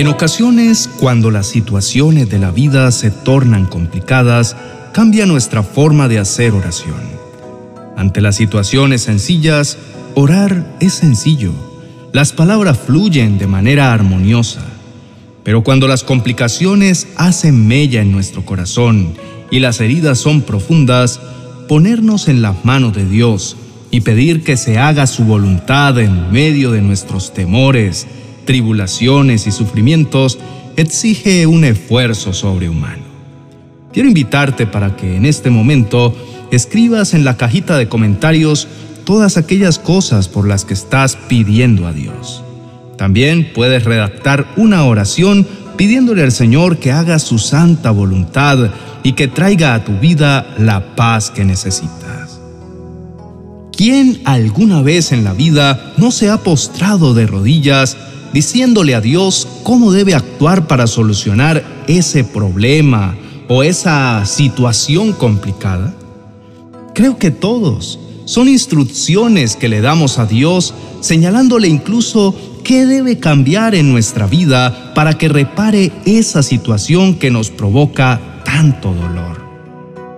En ocasiones, cuando las situaciones de la vida se tornan complicadas, cambia nuestra forma de hacer oración. Ante las situaciones sencillas, orar es sencillo. Las palabras fluyen de manera armoniosa. Pero cuando las complicaciones hacen mella en nuestro corazón y las heridas son profundas, ponernos en las manos de Dios y pedir que se haga su voluntad en medio de nuestros temores, tribulaciones y sufrimientos exige un esfuerzo sobrehumano. Quiero invitarte para que en este momento escribas en la cajita de comentarios todas aquellas cosas por las que estás pidiendo a Dios. También puedes redactar una oración pidiéndole al Señor que haga su santa voluntad y que traiga a tu vida la paz que necesitas. ¿Quién alguna vez en la vida no se ha postrado de rodillas diciéndole a Dios cómo debe actuar para solucionar ese problema o esa situación complicada? Creo que todos. Son instrucciones que le damos a Dios señalándole incluso qué debe cambiar en nuestra vida para que repare esa situación que nos provoca tanto dolor.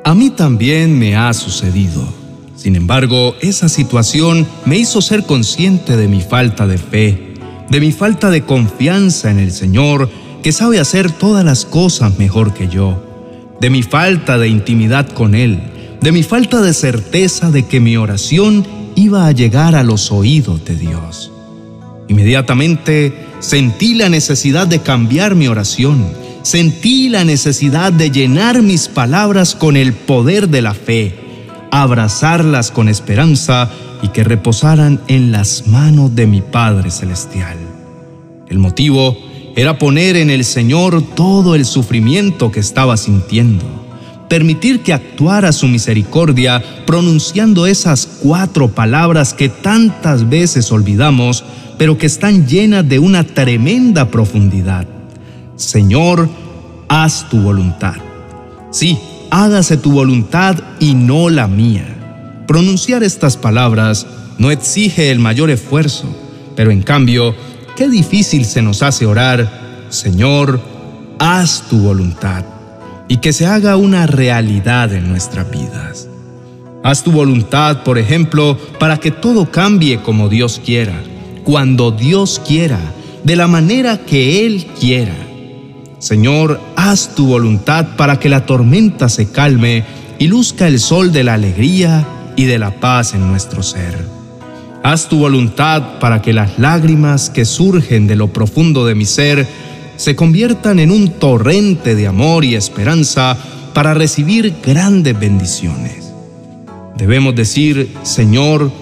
A mí también me ha sucedido. Sin embargo, esa situación me hizo ser consciente de mi falta de fe de mi falta de confianza en el Señor, que sabe hacer todas las cosas mejor que yo, de mi falta de intimidad con Él, de mi falta de certeza de que mi oración iba a llegar a los oídos de Dios. Inmediatamente sentí la necesidad de cambiar mi oración, sentí la necesidad de llenar mis palabras con el poder de la fe, abrazarlas con esperanza y que reposaran en las manos de mi Padre Celestial. El motivo era poner en el Señor todo el sufrimiento que estaba sintiendo, permitir que actuara su misericordia pronunciando esas cuatro palabras que tantas veces olvidamos, pero que están llenas de una tremenda profundidad. Señor, haz tu voluntad. Sí, hágase tu voluntad y no la mía. Pronunciar estas palabras no exige el mayor esfuerzo, pero en cambio, qué difícil se nos hace orar, Señor, haz tu voluntad y que se haga una realidad en nuestras vidas. Haz tu voluntad, por ejemplo, para que todo cambie como Dios quiera, cuando Dios quiera, de la manera que Él quiera. Señor, haz tu voluntad para que la tormenta se calme y luzca el sol de la alegría y de la paz en nuestro ser. Haz tu voluntad para que las lágrimas que surgen de lo profundo de mi ser se conviertan en un torrente de amor y esperanza para recibir grandes bendiciones. Debemos decir, Señor,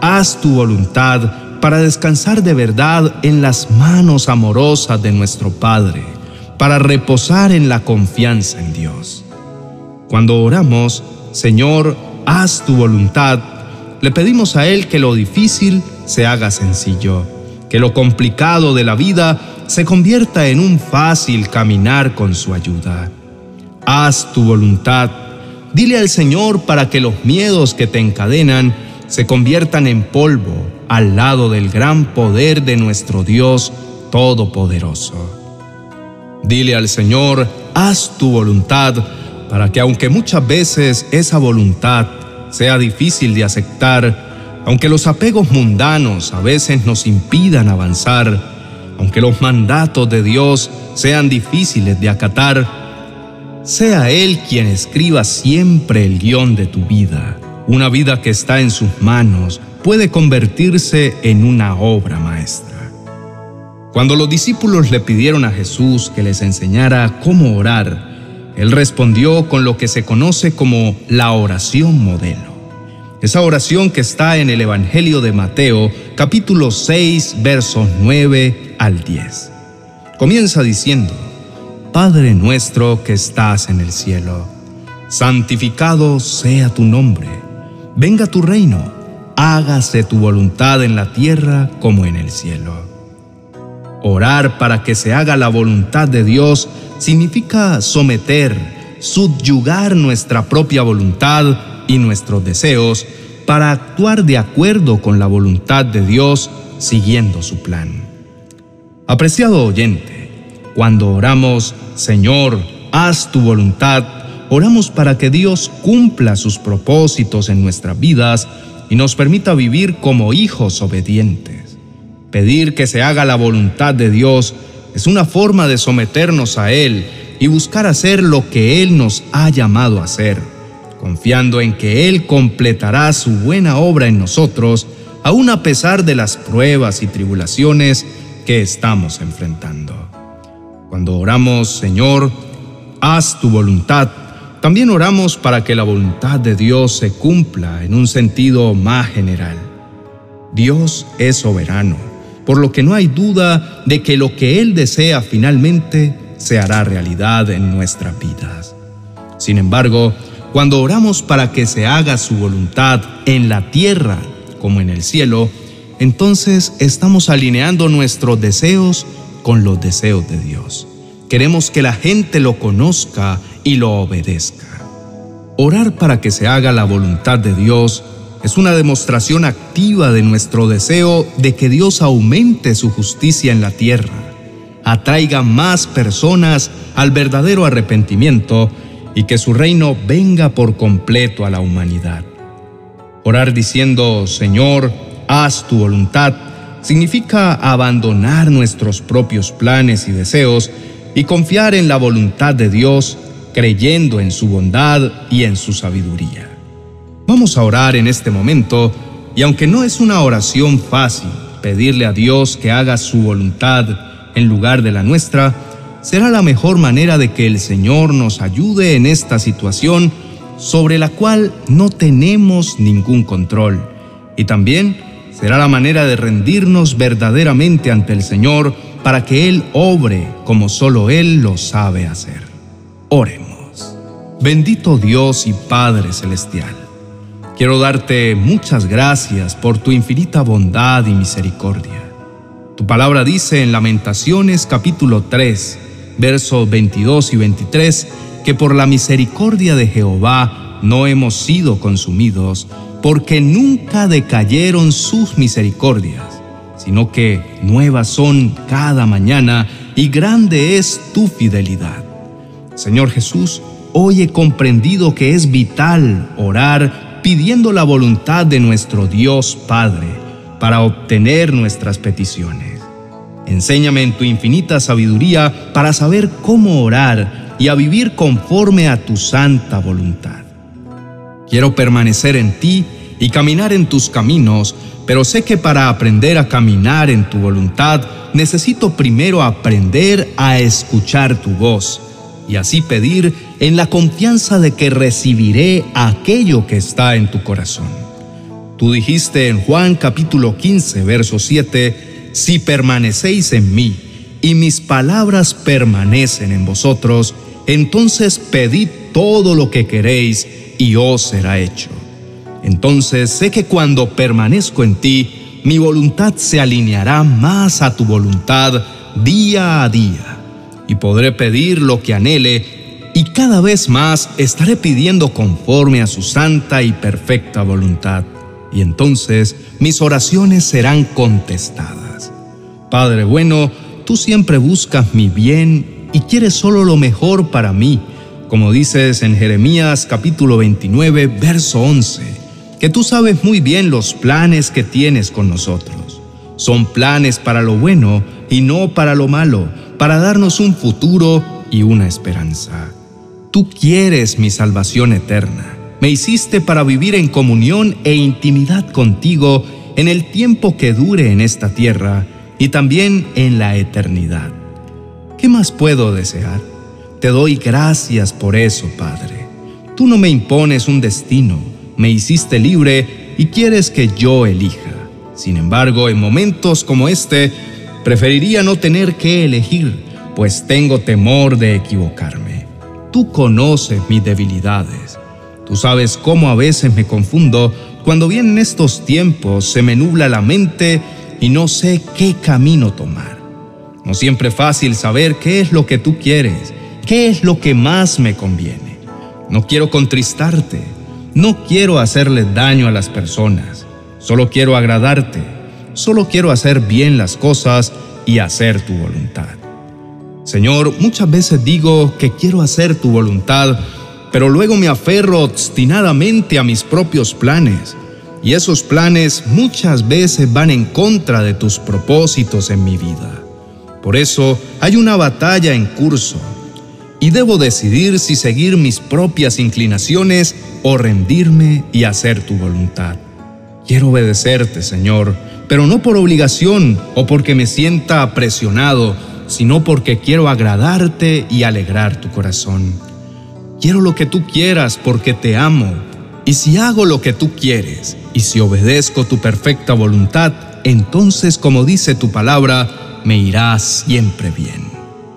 haz tu voluntad para descansar de verdad en las manos amorosas de nuestro Padre, para reposar en la confianza en Dios. Cuando oramos, Señor, haz tu voluntad, le pedimos a Él que lo difícil se haga sencillo, que lo complicado de la vida se convierta en un fácil caminar con su ayuda. Haz tu voluntad, dile al Señor para que los miedos que te encadenan se conviertan en polvo al lado del gran poder de nuestro Dios Todopoderoso. Dile al Señor, haz tu voluntad, para que aunque muchas veces esa voluntad sea difícil de aceptar, aunque los apegos mundanos a veces nos impidan avanzar, aunque los mandatos de Dios sean difíciles de acatar, sea Él quien escriba siempre el guion de tu vida. Una vida que está en sus manos puede convertirse en una obra maestra. Cuando los discípulos le pidieron a Jesús que les enseñara cómo orar, él respondió con lo que se conoce como la oración modelo. Esa oración que está en el Evangelio de Mateo, capítulo 6, versos 9 al 10. Comienza diciendo, Padre nuestro que estás en el cielo, santificado sea tu nombre, venga tu reino, hágase tu voluntad en la tierra como en el cielo. Orar para que se haga la voluntad de Dios significa someter, subyugar nuestra propia voluntad y nuestros deseos para actuar de acuerdo con la voluntad de Dios siguiendo su plan. Apreciado oyente, Cuando oramos, Señor, haz tu voluntad, oramos para que Dios cumpla sus propósitos en nuestras vidas y nos permita vivir como hijos obedientes. Pedir que se haga la voluntad de Dios es una forma de someternos a Él y buscar hacer lo que Él nos ha llamado a hacer, confiando en que Él completará su buena obra en nosotros, aun a pesar de las pruebas y tribulaciones que estamos enfrentando. Cuando oramos, Señor, haz tu voluntad, también oramos para que la voluntad de Dios se cumpla en un sentido más general. Dios es soberano, por lo que no hay duda de que lo que Él desea finalmente se hará realidad en nuestras vidas. Sin embargo, cuando oramos para que se haga su voluntad en la tierra como en el cielo, entonces estamos alineando nuestros deseos con los deseos de Dios. Queremos que la gente lo conozca y lo obedezca. Orar para que se haga la voluntad de Dios es una demostración activa de nuestro deseo de que Dios aumente su justicia en la tierra, atraiga más personas al verdadero arrepentimiento y que su reino venga por completo a la humanidad. Orar diciendo, Señor, haz tu voluntad, significa abandonar nuestros propios planes y deseos y confiar en la voluntad de Dios, creyendo en su bondad y en su sabiduría. Vamos a orar en este momento y aunque no es una oración fácil, pedirle a Dios que haga su voluntad en lugar de la nuestra, será la mejor manera de que el Señor nos ayude en esta situación sobre la cual no tenemos ningún control. Y también será la manera de rendirnos verdaderamente ante el Señor para que Él obre como solo Él lo sabe hacer. Oremos. Bendito Dios y Padre Celestial, quiero darte muchas gracias por tu infinita bondad y misericordia. Tu palabra dice en Lamentaciones capítulo 3, versos 22 y 23, que por la misericordia de Jehová no hemos sido consumidos, porque nunca decayeron sus misericordias sino que nuevas son cada mañana y grande es tu fidelidad. Señor Jesús, hoy he comprendido que es vital orar pidiendo la voluntad de nuestro Dios Padre para obtener nuestras peticiones. Enséñame en tu infinita sabiduría para saber cómo orar y a vivir conforme a tu santa voluntad. Quiero permanecer en ti y caminar en tus caminos pero sé que para aprender a caminar en tu voluntad, necesito primero aprender a escuchar tu voz y así pedir en la confianza de que recibiré aquello que está en tu corazón. Tú dijiste en Juan capítulo 15, verso 7, si permanecéis en mí y mis palabras permanecen en vosotros, entonces pedid todo lo que queréis y os será hecho. Entonces sé que cuando permanezco en ti, mi voluntad se alineará más a tu voluntad día a día, y podré pedir lo que anhele, y cada vez más estaré pidiendo conforme a su santa y perfecta voluntad, y entonces mis oraciones serán contestadas. Padre bueno, tú siempre buscas mi bien y quieres solo lo mejor para mí, como dices en Jeremías capítulo 29, verso 11 que tú sabes muy bien los planes que tienes con nosotros. Son planes para lo bueno y no para lo malo, para darnos un futuro y una esperanza. Tú quieres mi salvación eterna. Me hiciste para vivir en comunión e intimidad contigo en el tiempo que dure en esta tierra y también en la eternidad. ¿Qué más puedo desear? Te doy gracias por eso, Padre. Tú no me impones un destino, me hiciste libre y quieres que yo elija. Sin embargo, en momentos como este, preferiría no tener que elegir, pues tengo temor de equivocarme. Tú conoces mis debilidades. Tú sabes cómo a veces me confundo cuando vienen estos tiempos, se me nubla la mente y no sé qué camino tomar. No siempre es fácil saber qué es lo que tú quieres, qué es lo que más me conviene. No quiero contristarte, no quiero hacerle daño a las personas, solo quiero agradarte, solo quiero hacer bien las cosas y hacer tu voluntad. Señor, muchas veces digo que quiero hacer tu voluntad, pero luego me aferro obstinadamente a mis propios planes. Y esos planes muchas veces van en contra de tus propósitos en mi vida. Por eso hay una batalla en curso y debo decidir si seguir mis propias inclinaciones o rendirme y hacer tu voluntad. Quiero obedecerte, Señor, pero no por obligación o porque me sienta presionado, sino porque quiero agradarte y alegrar tu corazón. Quiero lo que tú quieras porque te amo. Y si hago lo que tú quieres y si obedezco tu perfecta voluntad, entonces, como dice tu palabra, me irá siempre bien.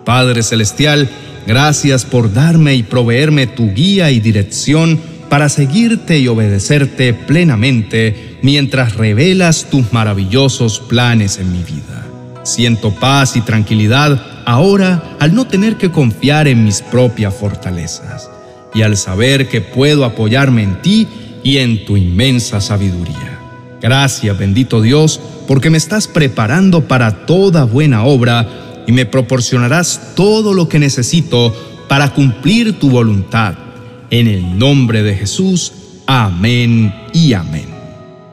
Padre Celestial, Gracias por darme y proveerme tu guía y dirección para seguirte y obedecerte plenamente mientras revelas tus maravillosos planes en mi vida. Siento paz y tranquilidad ahora al no tener que confiar en mis propias fortalezas y al saber que puedo apoyarme en ti y en tu inmensa sabiduría. Gracias, bendito Dios, porque me estás preparando para toda buena obra y me proporcionarás todo lo que necesito para cumplir tu voluntad. En el nombre de Jesús, amén y amén.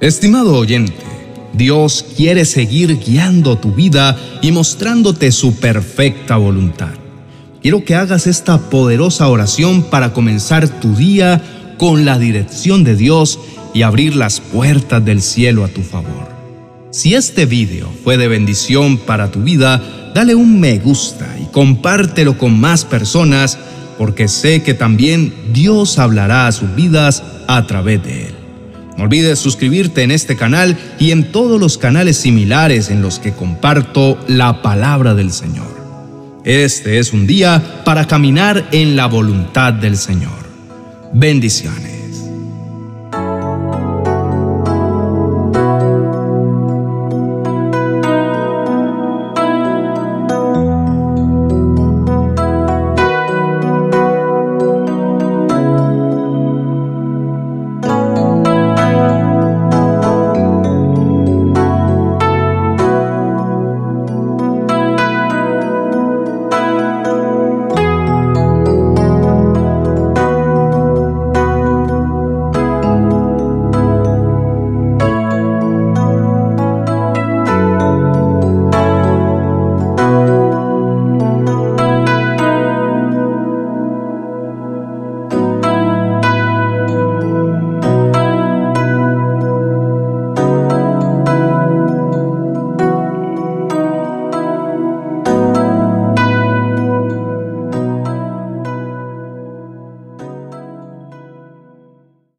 Estimado oyente, Dios quiere seguir guiando tu vida y mostrándote su perfecta voluntad. Quiero que hagas esta poderosa oración para comenzar tu día con la dirección de Dios y abrir las puertas del cielo a tu favor. Si este video fue de bendición para tu vida, dale un me gusta y compártelo con más personas porque sé que también Dios hablará a sus vidas a través de él. No olvides suscribirte en este canal y en todos los canales similares en los que comparto la palabra del Señor. Este es un día para caminar en la voluntad del Señor. Bendiciones.